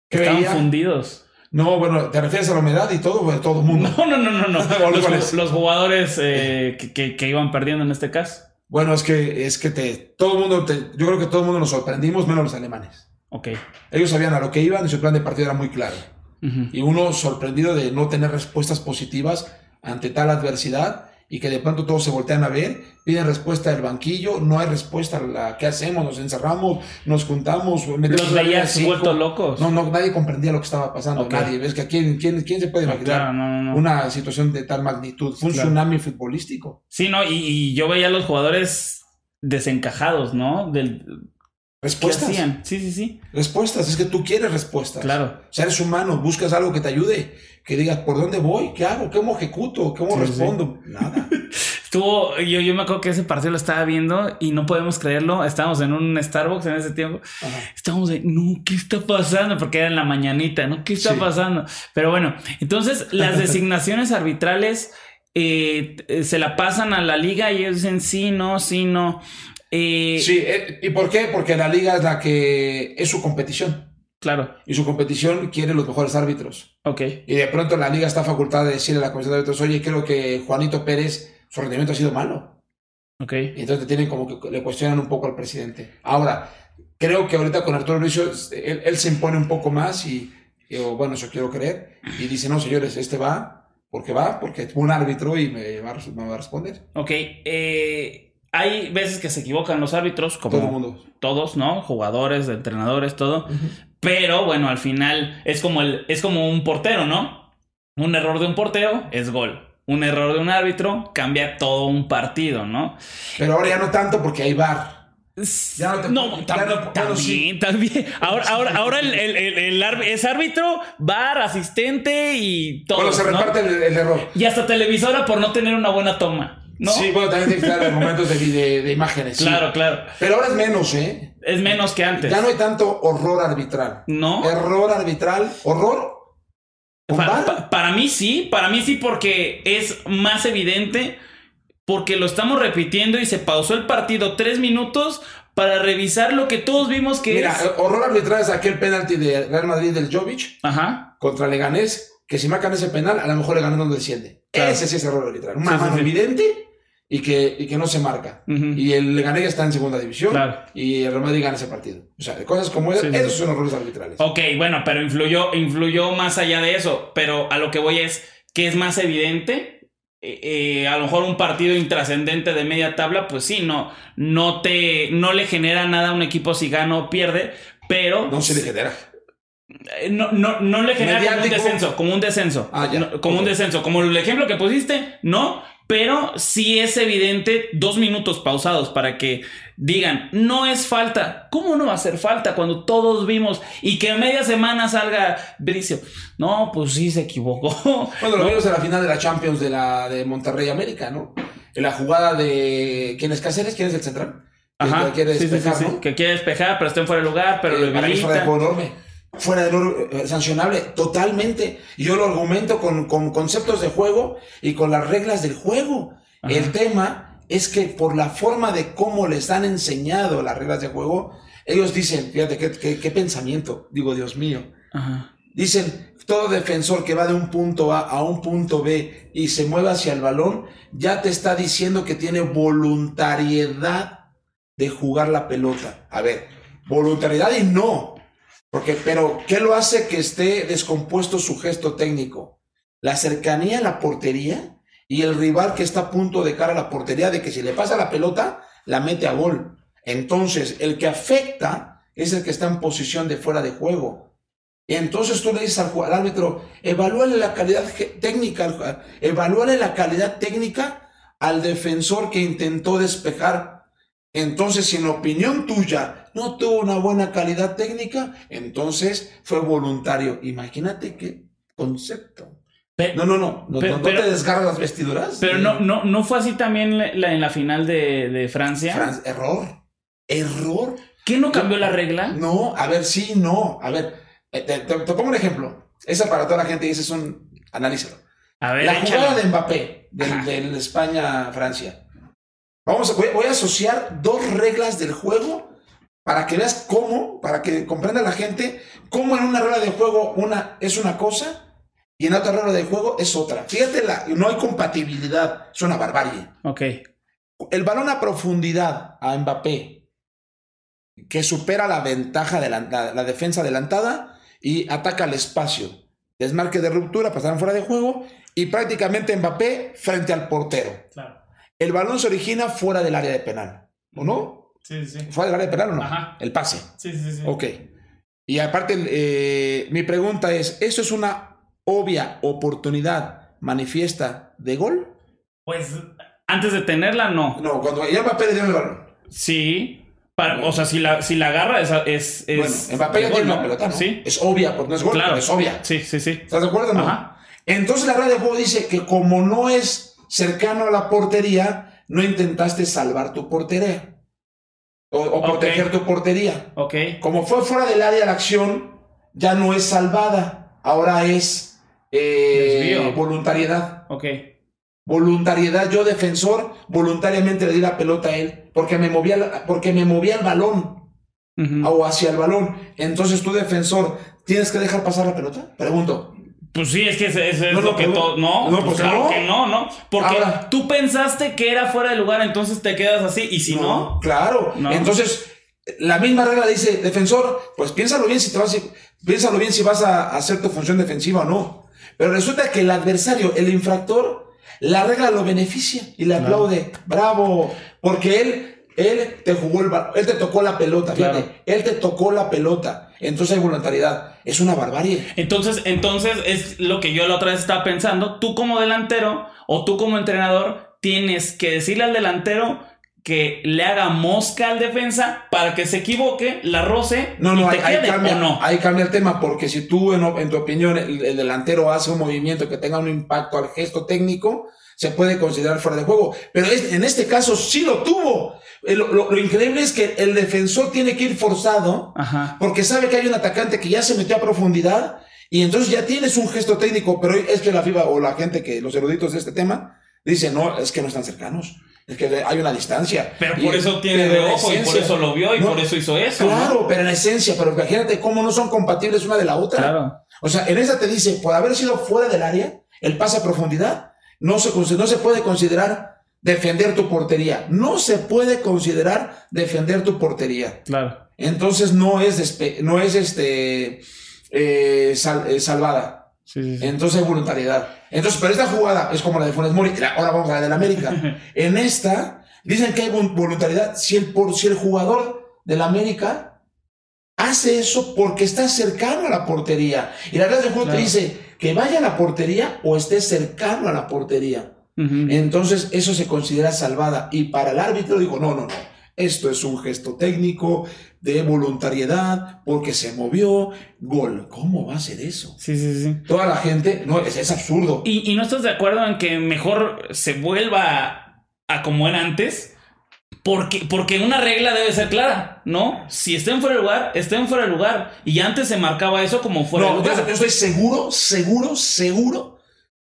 ¿Qué Estaban veía? fundidos. No, bueno, ¿te refieres a la humedad y todo? Todo el mundo. No, no, no, no, no. ¿O Los, jugadores eh, que, que- que iban perdiendo en este caso. Bueno, es que, es que te, todo el mundo, te- yo creo que todo el mundo nos sorprendimos, menos los alemanes. Ok. Ellos sabían a lo que iban y su plan de partido era muy claro. Y uno sorprendido de no tener respuestas positivas ante tal adversidad y que de pronto todos se voltean a ver, piden respuesta del banquillo, no hay respuesta a la ¿qué hacemos? Nos encerramos, nos juntamos, metemos Los veías vueltos locos. No, no, nadie comprendía lo que estaba pasando, nadie. ¿Ves que a quién, quién, quién se puede No, imaginar claro, no, no, no. una situación de tal magnitud? Fue un Claro. tsunami futbolístico. Sí, no, y, y yo veía a los jugadores desencajados, ¿no? Del, ¿Qué Respuestas. hacían? Sí, sí, sí. Respuestas, es que tú quieres respuestas. Claro. O sea, eres humano, buscas algo que te ayude, que digas, ¿por dónde voy? ¿Qué hago? ¿Cómo ejecuto? ¿Cómo Sí, respondo? Nada. Estuvo, yo, yo me acuerdo que ese partido lo estaba viendo y no podemos creerlo. Estábamos en un Starbucks en ese tiempo. Ajá. Estábamos de, no, ¿qué está pasando? Porque era en la mañanita, ¿no? ¿Qué está Sí. pasando? Pero bueno, entonces las designaciones arbitrales eh, eh, se la pasan a la liga y ellos dicen sí, no, sí, no. Eh, Sí, eh, ¿y por qué? Porque la liga es la que es su competición. Claro, Y su competición quiere los mejores árbitros. ok. Y de pronto la liga está facultada de decirle a la comisión de árbitros, oye, creo que Juanito Pérez, su rendimiento ha sido malo. Ok. Y entonces tienen como que le cuestionan un poco al presidente. Ahora, creo que ahorita con Arturo Bricio, él, él se impone un poco más y, y, bueno, eso quiero creer. Y dice, no, señores, este va, porque va, porque es un árbitro y me va, a res- me va a responder. Ok. eh, hay veces que se equivocan los árbitros, como Todo el mundo. todos, ¿no? Jugadores, entrenadores, todo. Pero bueno, al final es como, el, es como un portero, ¿no? Un error de un portero es gol. Un error de un árbitro cambia todo un partido, ¿no? Pero ahora ya no tanto porque hay VAR. Ya no te- no, ya no- también, sí. también. Ahora, ahora, ahora el, el- el- es árbitro, bar, asistente y todo. Bueno, se reparte el error. Y hasta televisora por no tener una buena toma, ¿no? Sí, bueno, también tiene que estar argumentos de, de, de imágenes. sí. claro, claro. Pero ahora es menos, ¿eh? Es menos que antes. Ya no hay tanto horror arbitral. ¿No? Error arbitral, horror. Para mí sí, para mí sí porque es más evidente, porque lo estamos repitiendo y se pausó el partido tres minutos para revisar lo que todos vimos que Mira, es. horror arbitral es aquel penalti de Real Madrid del Jovic Ajá. contra Leganés, que si marcan ese penal, a lo mejor Leganés no desciende. Claro. Ese sí es error arbitral. Una Sí, sí, mano sí. evidente y que, y que no se marca. Y el Leganés está en segunda división Claro. y el Real Madrid gana ese partido. O sea, cosas como esas, sí, esos son errores arbitrales. Ok, bueno, pero influyó, influyó más allá de eso. Pero a lo que voy es que es más evidente. Eh, eh, a lo mejor un partido intrascendente de media tabla, pues sí, no, no te, no le genera nada a un equipo si gana o pierde, pero No se le genera. Eh, No, no, no le genera como un descenso, como un descenso. Ah, ya. No, como un descenso. Como el ejemplo que pusiste, no. Pero sí es evidente dos minutos pausados para que digan, no es falta. ¿Cómo no va a ser falta cuando todos vimos y que a media semana salga Bricio? No, pues sí se equivocó. Bueno, lo vimos en la final de la Champions de la de Monterrey América, ¿no? En la jugada de ¿quién es Cáceres? ¿Quién es el central? Que- Ajá, que quiere sí, sí, sí, despejar, sí. ¿no? Que quiere despejar, pero está en fuera de lugar, pero Eh, lo para mí juego enorme. Fuera de lo eh, sancionable, totalmente. Yo lo argumento con, con conceptos de juego y con las reglas del juego. Ajá. El tema es que por la forma de cómo les han enseñado las reglas de juego, ellos dicen, fíjate qué, qué- qué pensamiento, digo, Dios mío. Ajá. Dicen, todo defensor que va de un punto A a un punto B y se mueve hacia el balón, ya te está diciendo que tiene voluntariedad de jugar la pelota. A ver, voluntariedad y no. Porque, pero, ¿qué lo hace que esté descompuesto su gesto técnico? La cercanía a la portería y el rival que está a punto de cara a la portería de que si le pasa la pelota, la mete a gol. Entonces, el que afecta es el que está en posición de fuera de juego. Y entonces tú le dices al, al árbitro, evalúale la calidad técnica, evalúale la calidad técnica al defensor que intentó despejar. Entonces, si en opinión tuya no tuvo una buena calidad técnica, entonces fue voluntario. Imagínate qué concepto. Pe- No, no, no, no, Pero- no pero- te desgarras las vestiduras. Pero no, no, no fue así también la- la- en la final de, de Francia. Fran- error. Error. ¿Qué no cambió la regla? No, a ver, sí, no. A ver, eh, te, te- te pongo un ejemplo. Esa para toda la gente ese es un. Analízalo. A ver, La jugada de Mbappé, del, del España-Francia. Vamos a, voy, voy a asociar dos reglas del juego para que veas cómo, para que comprenda la gente, cómo en una regla de juego una es una cosa y en otra regla de juego es otra. Fíjate, la, no hay compatibilidad, es una barbarie. Ok. El balón a profundidad a Mbappé, que supera la ventaja de la, la- la defensa adelantada y ataca al espacio. Desmarque de ruptura, pasaron fuera de juego y prácticamente Mbappé frente al portero. Claro. El balón se origina fuera del área de penal, ¿o no? Sí, sí. ¿Fuera del área de penal o no? Ajá. El pase. Sí, sí, sí. Ok. Y aparte, eh, mi pregunta es, ¿eso es una obvia oportunidad manifiesta de gol? Pues antes de tenerla, no. No, cuando ya Mbappé le dio el balón. Sí. Para, o sea, si la, si la agarra es. es, es Bueno, Mbappé ya tiene ¿no? una pelota, ¿no? Sí. Es obvia, porque no es gol, Claro. es obvia. Sí, sí, sí. ¿Estás de acuerdo o no? Ajá. Entonces la regla de juego dice que como no es cercano a la portería, no intentaste salvar tu portería. O, proteger tu portería. Ok. Como fue fuera del área de la acción, ya no es salvada. Ahora es eh, voluntariedad. Ok. Voluntariedad, yo defensor, voluntariamente le di la pelota a él, porque me movía, porque me movía el balón o hacia el balón. Entonces tú, defensor, ¿tienes que dejar pasar la pelota? Pregunto. Pues sí, es que ese es No, lo que todo. No, no, pues claro no. que no, ¿no? Porque Ahora- tú pensaste que era fuera de lugar, entonces te quedas así. Y si no, Claro. Entonces, la misma regla dice, defensor, pues piénsalo bien si te vas, a- piénsalo bien si vas a hacer tu función defensiva o no. Pero resulta que el adversario, el infractor, la regla lo beneficia y le aplaude. Bravo. Porque él, él te jugó el ba- él te tocó la pelota, Claro. fíjate, él te tocó la pelota. Entonces hay voluntariedad. Es una barbarie. Entonces, entonces es lo que yo la otra vez estaba pensando. Tú como delantero o tú como entrenador tienes que decirle al delantero que le haga mosca al defensa para que se equivoque, la roce No, y no, te ahí, ahí quede, cambia, o no. ahí cambia el tema, porque si tú, en, en tu opinión, el, el delantero hace un movimiento que tenga un impacto al gesto técnico, se puede considerar fuera de juego. Pero es- en este caso sí lo tuvo. Eh, Lo, lo- lo increíble es que el defensor tiene que ir forzado, Ajá. porque sabe que hay un atacante que ya se metió a profundidad, y entonces ya tienes un gesto técnico, pero es que la FIBA o la gente que, los eruditos de este tema, dicen, no, es que no están cercanos. Es que hay una distancia. Pero Y- por eso tiene de ojo y por eso lo vio y No, por eso hizo eso. ¿no? Claro, pero en esencia, pero imagínate cómo no son compatibles una de la otra. Claro. O sea, en esa te dice, por haber sido fuera del área, el pase a profundidad, no se, no se puede considerar defender tu portería. No se puede considerar defender tu portería. Claro. Entonces no es, no es este, eh, sal- eh, salvada. Sí, sí, sí. Entonces hay voluntariedad. Entonces, pero esta jugada es como la de Funes Mori. Ahora vamos a la del América. en esta, dicen que hay vol- voluntariedad. Si el, por, si el jugador del América hace eso porque está cercano a la portería. Y la regla del juego Claro. te dice que vaya a la portería o esté cercano a la portería. Entonces, eso se considera salvada. Y para el árbitro digo, no, no, no. Esto es un gesto técnico de voluntariedad porque se movió. Gol. ¿Cómo va a ser eso? Sí, sí, sí. Toda la gente, no, es, es absurdo. ¿Y, y no estás de acuerdo en que mejor se vuelva a, a como era antes? Porque, porque una regla debe ser clara, ¿no? Si estén fuera de lugar, estén fuera de lugar. Y antes se marcaba eso como fuera de No, yo, lugar. yo estoy seguro, seguro, seguro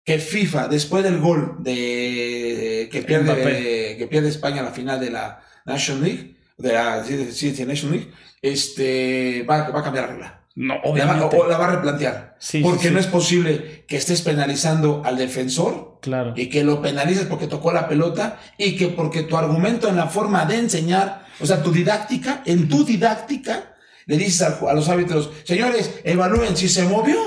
que FIFA, después del gol de que pierde, que pierde España en la final de la National League, de la sí, sí, sí, National League, este, va, va a cambiar la regla. No, La va- obviamente. o la va a replantear. Sí, porque sí, sí. no es posible que estés penalizando al defensor Claro. y que lo penalices porque tocó la pelota y que porque tu argumento en la forma de enseñar, o sea, tu didáctica, en tu didáctica, le dices a, los árbitros, señores, evalúen si se movió,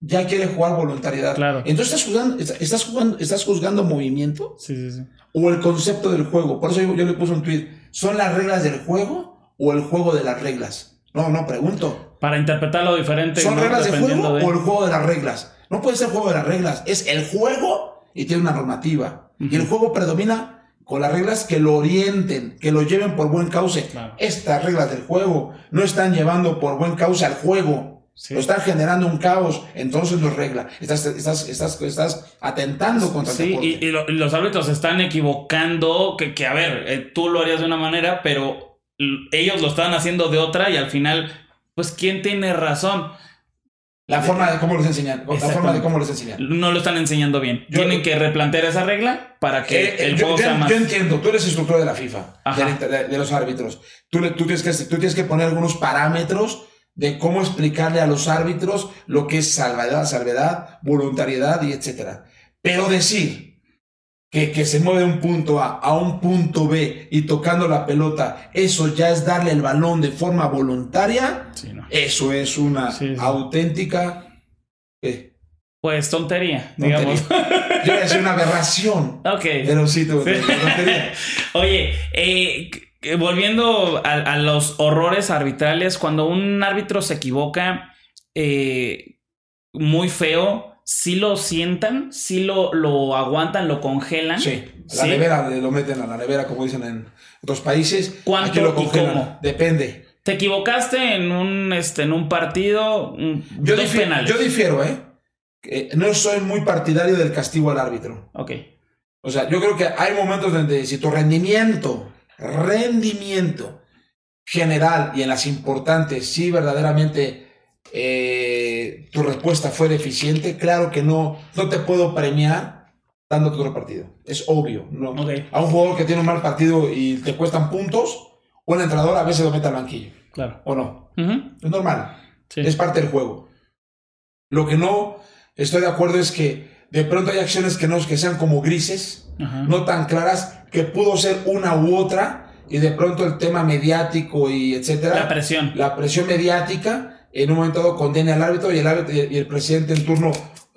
ya quiere jugar voluntariedad. Claro. Entonces estás juzgando, est- estás jugando, estás juzgando movimiento Sí, sí, sí. o el concepto del juego. Por eso yo, yo le puse un tweet, ¿son las reglas del juego o el juego de las reglas? No, no, pregunto. Para interpretarlo diferente. ¿Son ¿no? reglas de juego de- o el juego de las reglas? No puede ser juego de las reglas, es el juego y tiene una normativa. Y el juego predomina con las reglas que lo orienten, que lo lleven por buen cauce. Claro. Estas reglas del juego no están llevando por buen cauce al juego. Sí. Lo están generando un caos, entonces no es regla. Estás, estás, estás, estás atentando contra el Sí, deporte. y, y lo- y los árbitros están equivocando, que, que, a ver, eh, tú lo harías de una manera, pero ellos lo estaban haciendo de otra y al final, pues, ¿quién tiene razón? La forma de cómo les enseñan. La forma de cómo les enseñan. No lo están enseñando bien. Yo- Tienen que replantear esa regla para que Eh, eh, el yo, juego yo- sea más... yo entiendo, tú eres instructor de la FIFA, de, de los árbitros. Tú, tú, tienes que, tú tienes que poner algunos parámetros de cómo explicarle a los árbitros lo que es salvedad, salvedad, voluntariedad y etcétera. Pero decir que, que se mueve de un punto A a un punto B y tocando la pelota, eso ya es darle el balón de forma voluntaria, Sí, no. eso es una Sí, sí. auténtica... eh, Pues tontería, tontería. digamos. Yo decir una aberración. ok. Pero sí, tontería. Oye, eh, volviendo a, a los horrores arbitrales, cuando un árbitro se equivoca eh, muy feo, sí lo sientan, sí lo, lo aguantan, lo congelan. Sí, a la ¿Sí? nevera le- lo meten a la nevera, como dicen en otros países. ¿Cuánto Aquí lo y congelan. cómo? Depende. Te equivocaste en un, este, en un partido, Yo, dos difiero, penales. yo difiero, ¿eh? Que no soy muy partidario del castigo al árbitro. Ok. O sea, yo creo que hay momentos donde si tu rendimiento, rendimiento general y en las importantes, si verdaderamente eh, tu respuesta fue deficiente, claro que no, no te puedo premiar dándote otro partido. Es obvio. ¿no? A un jugador que tiene un mal partido y te cuestan puntos, un entrenador a veces lo mete al banquillo. Claro. ¿O no? Es normal. Sí. Es parte del juego. Lo que no estoy de acuerdo es que de pronto hay acciones que no que sean como grises, no tan claras, que pudo ser una u otra, y de pronto el tema mediático y etcétera. La presión. la presión mediática en un momento dado condene al árbitro y el, árbitro, y el presidente en turno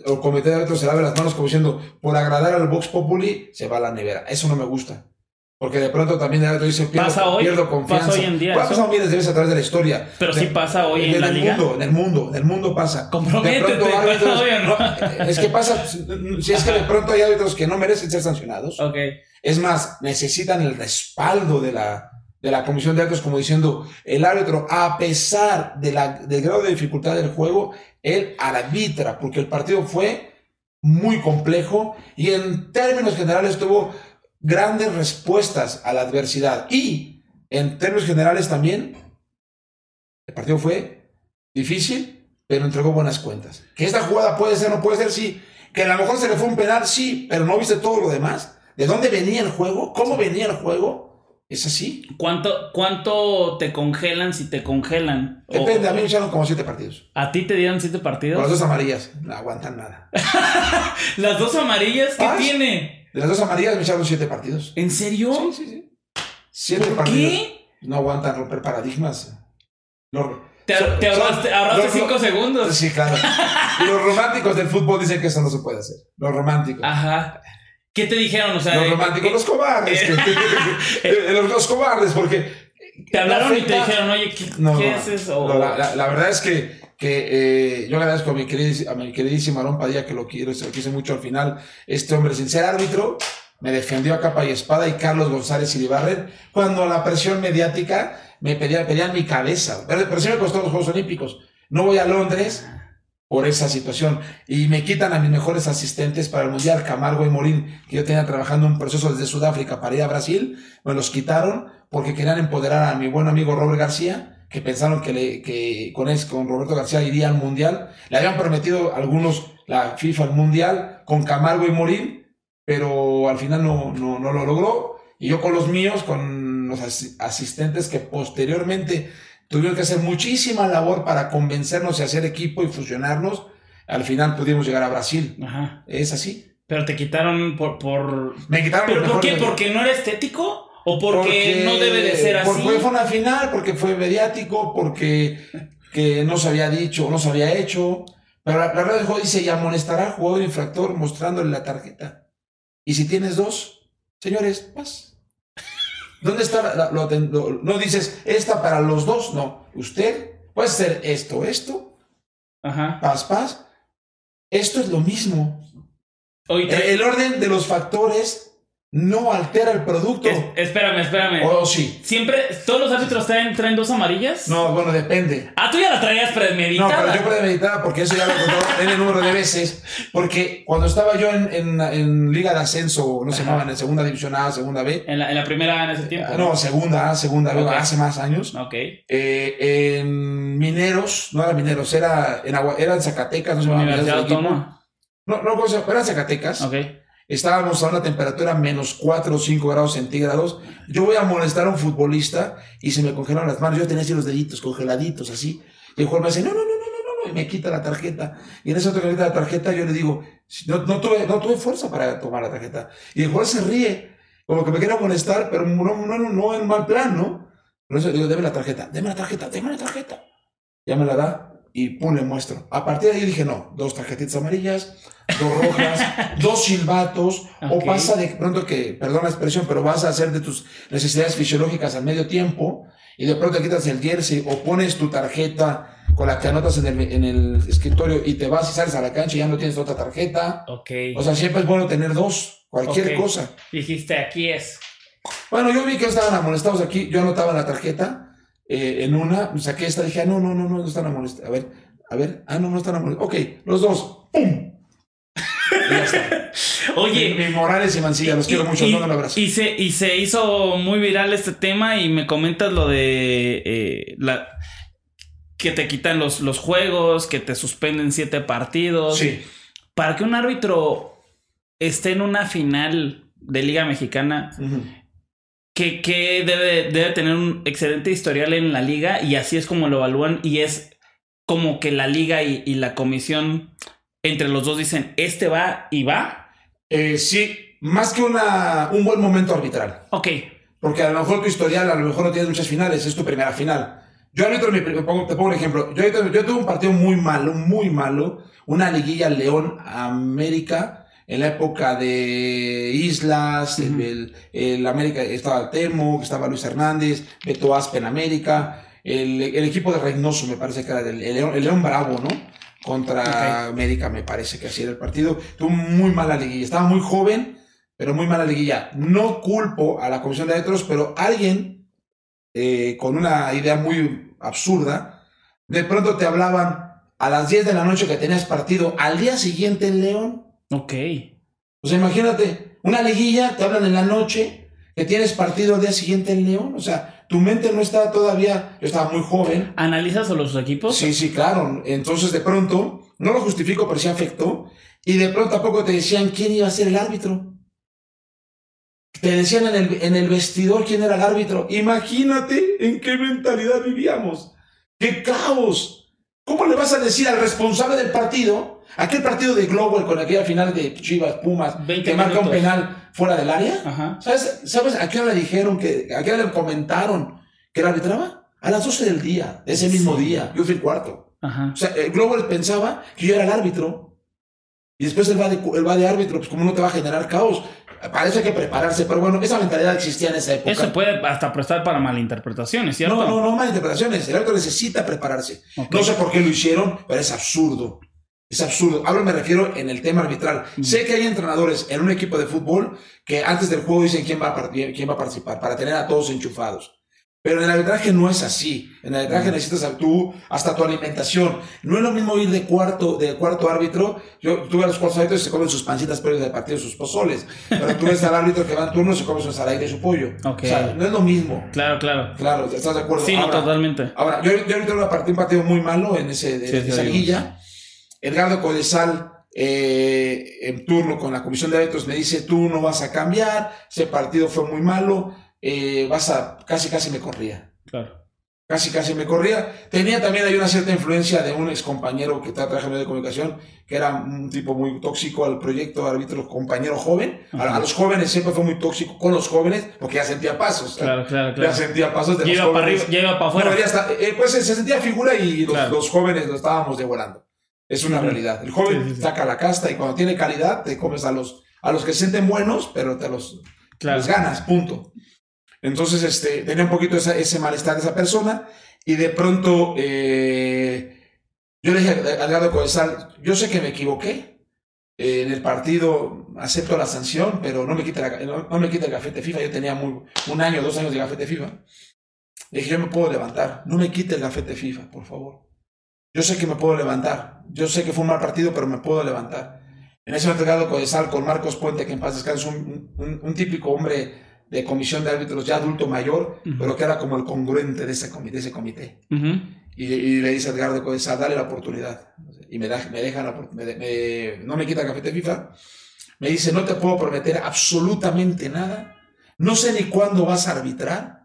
o comité de árbitros se lave las manos como diciendo por agradar al Vox Populi se va a la nevera. Eso no me gusta. Porque de pronto también el árbitro dice pierdo, Pasa hoy, pierdo confianza. pasa hoy en día Bueno, ha pasado miles de veces a través de la historia. Pero De- sí pasa hoy en en la el liga. mundo, en el mundo, en el mundo pasa. Comprométete, De pronto árbitros- no. es que pasa, si es que de pronto hay árbitros que no merecen ser sancionados. Ok. Es más, necesitan el respaldo de la, de la comisión de árbitros, como diciendo, el árbitro, a pesar de la, del grado de dificultad del juego, él arbitra, porque el partido fue muy complejo y en términos generales tuvo grandes respuestas a la adversidad. Y en términos generales también, el partido fue difícil, pero entregó buenas cuentas. Que esta jugada puede ser, no puede ser, sí. Que a lo mejor se le fue un penal, sí, pero no viste todo lo demás. ¿De dónde venía el juego? ¿Cómo venía el juego? Es así. ¿Cuánto, ¿Cuánto te congelan si te congelan? O- Depende, a mí me echaron como siete partidos. ¿A ti te dieron siete partidos? las dos amarillas, no aguantan nada. ¿Las dos amarillas? ¿Qué Ay. tiene? De las dos amarillas me echaron siete partidos. ¿En serio? Sí, sí, sí. Siete ¿Por partidos. qué? No aguantan romper paradigmas. No, Te, ahorraste, los- cinco segundos. Sí, claro. Los románticos del fútbol dicen que eso no se puede hacer. Los románticos. Ajá. ¿Qué te dijeron? O sea, los eh, románticos, eh, los cobardes. que- los, los cobardes, porque. te hablaron y te dijeron, oye, ¿qué, No, qué no, es eso? no, la, la- la verdad es que, que eh, yo agradezco a mi, queridísimo, a mi queridísimo Aarón Padilla, que lo quiero, se lo quise mucho al final. Este hombre, sin ser árbitro, me defendió a capa y espada, y Carlos González Iribarren, cuando la presión mediática me pedía, pedían mi cabeza. Pero, pero sí me costó los Juegos Olímpicos. No voy a Londres por esa situación. Y me quitan a mis mejores asistentes para el Mundial, Camargo y Morín, que yo tenía trabajando un proceso desde Sudáfrica para ir a Brasil. Me los quitaron porque querían empoderar a mi buen amigo Robert García, que pensaron que, le, que con, él, con Roberto García iría al Mundial. Le habían prometido algunos la FIFA al Mundial con Camargo y Morín, pero al final no, no, no lo logró. Y yo con los míos, con los as- asistentes que posteriormente tuvieron que hacer muchísima labor para convencernos y hacer equipo y fusionarnos, al final pudimos llegar a Brasil. Ajá. Es así. Pero te quitaron por... por... Me quitaron ¿Pero por qué? ¿Porque no era estético? ¿O porque, no debe de ser así? Porque fue una final, porque fue mediático, porque que no se había dicho, no se había hecho. Pero la, la regla del juego dice, y amonestará al jugador infractor mostrándole la tarjeta. Y si tienes dos, señores, paz. ¿Dónde está la- lo- lo- no dices esta para los dos? No. Usted puede hacer esto, esto, Ajá. paz, paz. Esto es lo mismo. El, te- el orden de los factores no altera el producto. es- espérame, espérame. ¿O sí? Siempre, todos los árbitros traen, traen dos amarillas. No, bueno, depende. Ah, tú ya la traías No, premeditada. pero yo premeditada porque eso ya lo he contado en el número de veces. Porque cuando estaba yo en, en- en Liga de Ascenso, no se Ajá. llamaban en segunda división A, segunda B. En la, en la primera en ese tiempo. No, segunda A, segunda B, hace más años. Ok. Eh, en Mineros, no era Mineros, era en, Agua- era en Zacatecas, no se llamaba Universidad Mineros. No, no, era Zacatecas. Ok. Estábamos a una temperatura menos 4 o 5 grados centígrados. Yo voy a molestar a un futbolista y se me congelaron las manos. Yo tenía así los deditos congeladitos, así. Y el jugador me dice, no, no, no, no, no, no, y me quita la tarjeta. Y en ese otro que quita la tarjeta, yo le digo, no, no, tuve, no tuve fuerza para tomar la tarjeta. Y el jugador se ríe, como que me quiere molestar, pero no, no, no, no en mal plan, ¿no? Por eso digo, deme la tarjeta, deme la tarjeta, deme la tarjeta. Ya me la da y pum, le muestro. A partir de ahí dije, no, dos tarjetitas amarillas, dos rojas, dos silbatos, o Ok. pasa de pronto que, perdón la expresión, pero vas a hacer de tus necesidades fisiológicas al medio tiempo y de pronto quitas el jersey o pones tu tarjeta con la que anotas en el, en el escritorio y te vas y sales a la cancha y ya no tienes otra tarjeta. Ok. O sea, siempre es bueno tener dos, cualquier Ok. cosa. Dijiste, aquí es. Bueno, yo vi que estaban amonestados aquí, yo anotaba la tarjeta eh, en una, saqué esta, dije, ah, no, no, no, no, no están amonestados. A ver, a ver, ah, no, no están amonestados. Ok, los dos, ¡pum! Ya está. Oye, Mi Morales y Mancilla, los quiero mucho, y, un abrazo. y se, y se hizo muy viral este tema y me comentas lo de eh, la que te quitan los, los juegos, que te suspenden siete partidos. Sí, Para que un árbitro esté en una final de Liga Mexicana, ujú. Que, que debe, debe tener un excelente historial en la liga y así es como lo evalúan y es como que la liga y, y la comisión entre los dos dicen, este va y va. Eh, sí, más que una, un buen momento arbitral. Ok, Porque a lo mejor tu historial, a lo mejor no tienes muchas finales, es tu primera final. Yo arbitro, mi, pri- pongo- te pongo un ejemplo. Yo, yo tuve un partido muy malo, muy malo, una liguilla León América, en la época de Islas, el- el, el América, estaba Temo, estaba Luis Hernández, Beto Aspe en América, el, el equipo de Reynoso me parece que era del el León, el León Bravo, ¿no? Contra América me parece que así era el partido. Tuvo muy mala liguilla, estaba muy joven, pero muy mala liguilla. No culpo a la comisión de árbitros, pero alguien eh, con una idea muy absurda, de pronto te hablaban a las 10 de la noche que tenías partido, al día siguiente en León. Ok. O sea, imagínate, una liguilla, te hablan en la noche, que tienes partido al día siguiente en León. O sea, tu mente no está todavía, yo estaba muy joven. ¿Analizas a los equipos? Sí, sí, claro. Entonces, de pronto, no lo justifico, pero sí afectó. Y de pronto a poco te decían quién iba a ser el árbitro. Te decían en el, en el vestidor quién era el árbitro. Imagínate en qué mentalidad vivíamos. ¡Qué caos! ¿Cómo le vas a decir al responsable del partido, aquel partido de Global con aquella final de Chivas Pumas, 20 que marca un penal fuera del área? Ajá. ¿Sabes, ¿Sabes a qué hora dijeron que, a qué hora le comentaron que la arbitraba? A las 12 del día, ese mismo Sí. día. Yo fui el cuarto. Ajá. O sea, el Global pensaba que yo era el árbitro. Y después él va de, él va de árbitro, pues como no te va a generar caos. Parece que prepararse, pero bueno, esa mentalidad existía en esa época. Eso puede hasta prestar para malinterpretaciones, ¿cierto? no, no, no, malinterpretaciones. El árbitro necesita prepararse. Ok. No sé por qué lo hicieron, pero es absurdo. Es absurdo. Ahora me refiero en el tema arbitral. Mm. Sé que hay entrenadores en un equipo de fútbol que antes del juego dicen quién va a, quién va a participar para tener a todos enchufados. Pero en el arbitraje no es así. En el arbitraje Mm. necesitas a tú, hasta tu alimentación. No es lo mismo ir de cuarto, de cuarto árbitro. Yo tuve a los cuartos árbitros y se comen sus pancitas previas del partido, sus pozoles. Pero tú ves al árbitro que va en turno y se come su ensalada y su pollo. Ok. O sea, no es lo mismo. Claro, claro. Claro, ¿estás de acuerdo? Sí, no, Ahora, totalmente. Ahora, yo, yo ahorita un partido, un partido muy malo en ese de, Sí, de esa liguilla. Edgardo Codesal, eh, en turno con la comisión de árbitros, me dice, tú no vas a cambiar, ese partido fue muy malo, eh, vas a, casi casi me corría. Claro. Casi casi me corría. Tenía también hay una cierta influencia de un ex compañero que está trabajando de comunicación, que era un tipo muy tóxico al proyecto árbitro, compañero joven. A, los jóvenes siempre fue muy tóxico con los jóvenes, porque ya sentía pasos. Claro, claro, Ya claro. sentía pasos de Ya los iba para jóvenes. arriba, ya iba para afuera. Ya está. Eh, pues se sentía figura y los, Claro. los jóvenes lo estábamos devorando. Es una realidad. El joven Sí, sí, sí. saca la casta y cuando tiene calidad te comes a los, a los que se sienten buenos, pero te los, Claro. ganas, punto. Entonces, este, tenía un poquito ese malestar de esa persona y de pronto eh, yo le dije a Edgardo Codesal, yo sé que me equivoqué eh, en el partido, acepto la sanción, pero no me quita, no, me quita el gafete FIFA, yo tenía muy, un año, dos años de gafete FIFA. Le dije, yo me puedo levantar, no me quite el gafete FIFA, por favor. Yo sé que me puedo levantar, yo sé que fue un mal partido, pero me puedo levantar. En ese momento Edgardo Codesal con Marcos Puente, que en paz descanse, un, un, un típico hombre de comisión de árbitros ya adulto mayor, pero que era como el congruente de ese comité. ese comité. y, le dice a Edgardo Codesal, dale la oportunidad. Y me, da, me deja la, me, no me quita el café de FIFA. Me dice, no te puedo prometer absolutamente nada. No sé ni cuándo vas a arbitrar,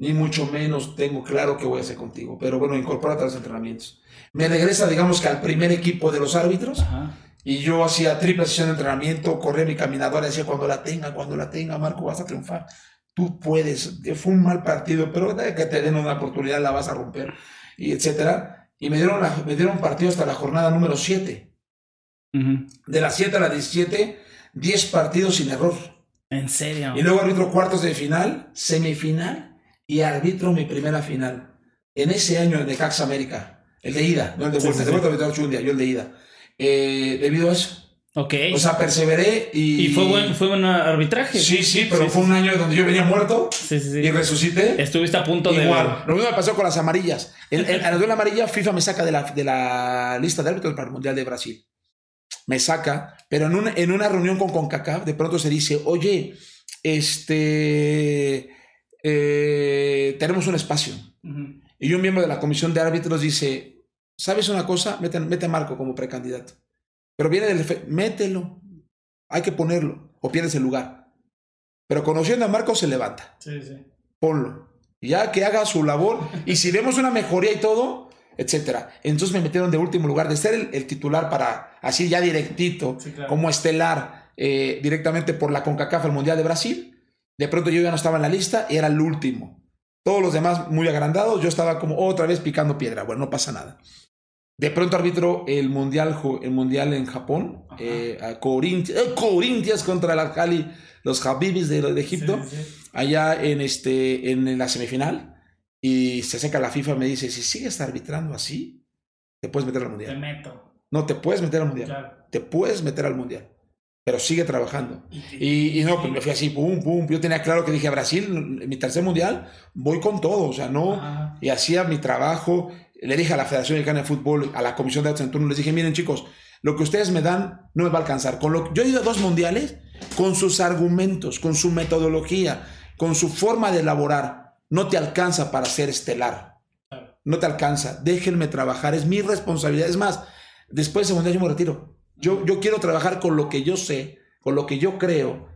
ni mucho menos tengo claro qué voy a hacer contigo. Pero bueno, incorpórate a los entrenamientos. Me regresa, digamos que al primer equipo de los árbitros. Y yo hacía triple sesión de entrenamiento, corría mi caminadora, decía, cuando la tenga, cuando la tenga, Marco, vas a triunfar. Tú puedes. Fue un mal partido, pero que te den una oportunidad, la vas a romper, y etcétera. Y me dieron, me dieron partido hasta la jornada número 7. De las 7 a las 17, 10 partidos sin error. ¿En serio? Y luego arbitro cuartos de final, semifinal y arbitro mi primera final. En ese año, el de Cax América. El de ida, no el de vuelta. de vuelta yo el de ida eh, debido a eso. Ok. O sea, perseveré y. ¿Y fue buen, fue buen arbitraje? Sí, sí, pero fue un año donde yo venía muerto y resucité. Estuviste a punto de. Igual. Lo mismo me pasó con las amarillas. En, la duela amarilla, FIFA me saca de la, de la lista de árbitros para el Mundial de Brasil. Me saca, pero en, en una reunión con CONCACAF, de pronto se dice, oye, este. Eh, tenemos un espacio. Y un miembro de la comisión de árbitros dice, ¿Sabes una cosa? Mete, mete a Marco como precandidato. Pero viene del mételo. Hay que ponerlo. O pierdes el lugar. Pero conociendo a Marco se levanta. Sí, sí. Ponlo. Ya que haga su labor. y si vemos una mejoría y todo, etcétera. Entonces me metieron de último lugar, de ser el, titular para así ya directito, como estelar, eh, directamente por la CONCACAF, el Mundial de Brasil. De pronto yo ya no estaba en la lista y era el último. Todos los demás muy agrandados, yo estaba como otra vez picando piedra. Bueno, no pasa nada. De pronto arbitro el mundial, el mundial en Japón, eh, a Corinthians, eh, contra el Cali, los Habibis de, Egipto, allá en, este, en la semifinal. Y se seca la FIFA y me dice, si sigues arbitrando así, te puedes meter al mundial. Te meto. No, te puedes meter al mundial. Te puedes meter al mundial. Pero sigue trabajando. Y, no, pues me fui así, pum, pum. Yo tenía claro que dije, a Brasil, mi tercer mundial, voy con todo. O sea, no. Y hacía mi trabajo le dije a la Federación Mexicana de Fútbol, a la Comisión de Datos en Turno, les dije, miren chicos, lo que ustedes me dan no me va a alcanzar. Con lo, yo he ido a dos mundiales con sus argumentos, con su metodología, con su forma de elaborar. No te alcanza para ser estelar. No te alcanza. Déjenme trabajar. Es mi responsabilidad. Es más, después de ese mundial yo me retiro. Yo, yo quiero trabajar con lo que yo sé, con lo que yo creo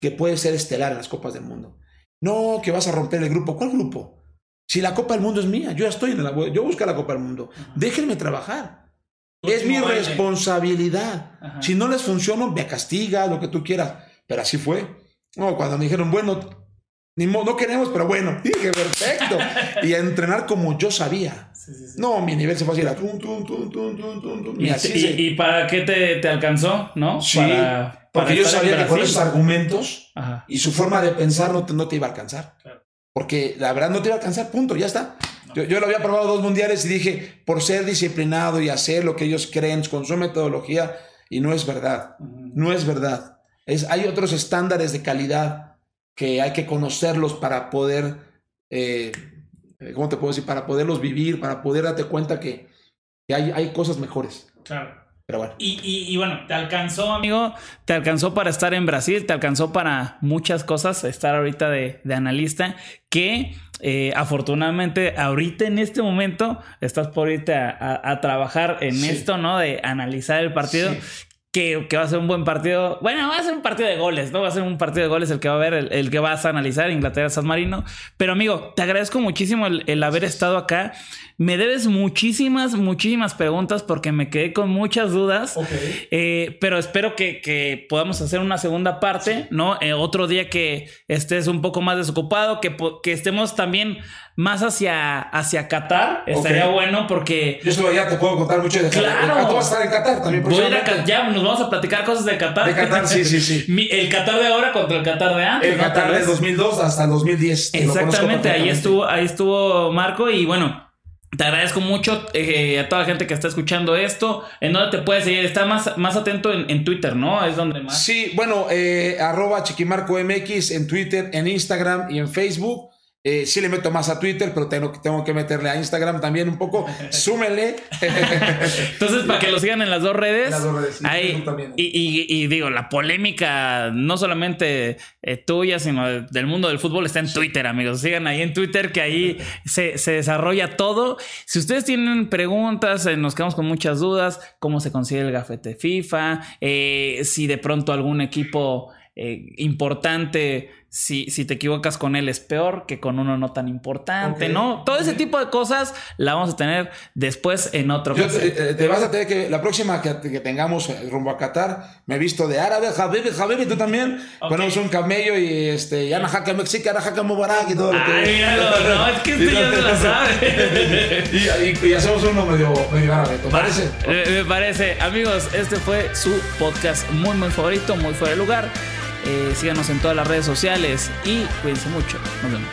que puede ser estelar en las Copas del Mundo. No, que vas a romper el grupo. ¿Cuál grupo? Si la Copa del Mundo es mía, yo ya estoy en la yo busco la Copa del Mundo. Déjenme trabajar. Es mi responsabilidad. Si no les funciona, me castiga, lo que tú quieras. Pero así fue. No, cuando me dijeron, bueno, ni no queremos, pero bueno, dije, perfecto. y a entrenar como yo sabía. No, mi nivel se fue así, era ¿Y, para qué te, alcanzó? ¿No? Sí, porque yo sabía que con esos argumentos y su forma de pensar no te, no te iba a alcanzar. Claro. Porque la verdad no te iba a alcanzar, punto, ya está. Yo, lo había probado dos mundiales y dije, por ser disciplinado y hacer lo que ellos creen con su metodología, y no es verdad, no es verdad. Es, hay otros estándares de calidad que hay que conocerlos para poder, eh, ¿cómo te puedo decir? Para poderlos vivir, para poder darte cuenta que, que hay, hay cosas mejores. Claro. Pero bueno. Y, bueno, te alcanzó, amigo, te alcanzó para estar en Brasil, te alcanzó para muchas cosas, estar ahorita de, analista, que eh, afortunadamente ahorita en este momento estás por irte a, trabajar en esto, ¿no? De analizar el partido. Que, va a ser un buen partido. Bueno, va a ser un partido de goles, ¿no? Va a ser un partido de goles el que va a ver, el, que vas a analizar, Inglaterra-San Marino. Pero amigo, te agradezco muchísimo el, el haber estado acá. Me debes muchísimas, muchísimas preguntas porque me quedé con muchas dudas. Eh, pero espero que, que, podamos hacer una segunda parte, ¿no? Eh, otro día que estés un poco más desocupado, que, que estemos también más hacia, hacia Qatar. Estaría bueno porque. Yo estoy allá, te puedo contar mucho de Qatar. Claro. Tú vas a estar en Qatar también. Voy a ir a, ya nos vamos a platicar cosas de Qatar. De Qatar, sí, sí, sí. el Qatar de ahora contra el Qatar de antes. El Qatar de 2002 hasta el 2010. Exactamente, ahí estuvo, ahí estuvo Marco y bueno. Te agradezco mucho eh, a toda la gente que está escuchando esto. ¿En dónde te puedes seguir? Está más, más atento en, Twitter, ¿no? Es donde más. Sí, bueno, eh, arroba chiquimarcomx en Twitter, en Instagram y en Facebook. Eh, sí le meto más a Twitter, pero tengo, tengo que meterle a Instagram también un poco. Súmenle. Entonces, para que lo sigan en las dos redes. Las dos redes. Ahí, y, digo, la polémica no solamente eh, tuya, sino del mundo del fútbol está en Twitter, amigos. Sigan ahí en Twitter, que ahí se, desarrolla todo. Si ustedes tienen preguntas, eh, nos quedamos con muchas dudas. ¿Cómo se consigue el gafete FIFA? si de pronto algún equipo importante si, si, te equivocas con él es peor que con uno no tan importante, ¿no? Todo ese tipo de cosas la vamos a tener después en otro Yo, te, te, vas a tener que, la próxima que, que, tengamos eh, rumbo a Qatar, me he visto de árabe, Javibi, Javibi, tú también. Ponemos un camello y este, ya Jaca Mexicana, Jaca Mubarak y todo lo que. Ay, míralo, no, es que este ya se lo sabe. y, y, hacemos uno medio, medio árabe, ¿te parece? Me, me parece. Amigos, este fue su podcast muy, muy favorito, muy fuera de lugar. Eh, síganos en todas las redes sociales y cuídense mucho. Nos vemos.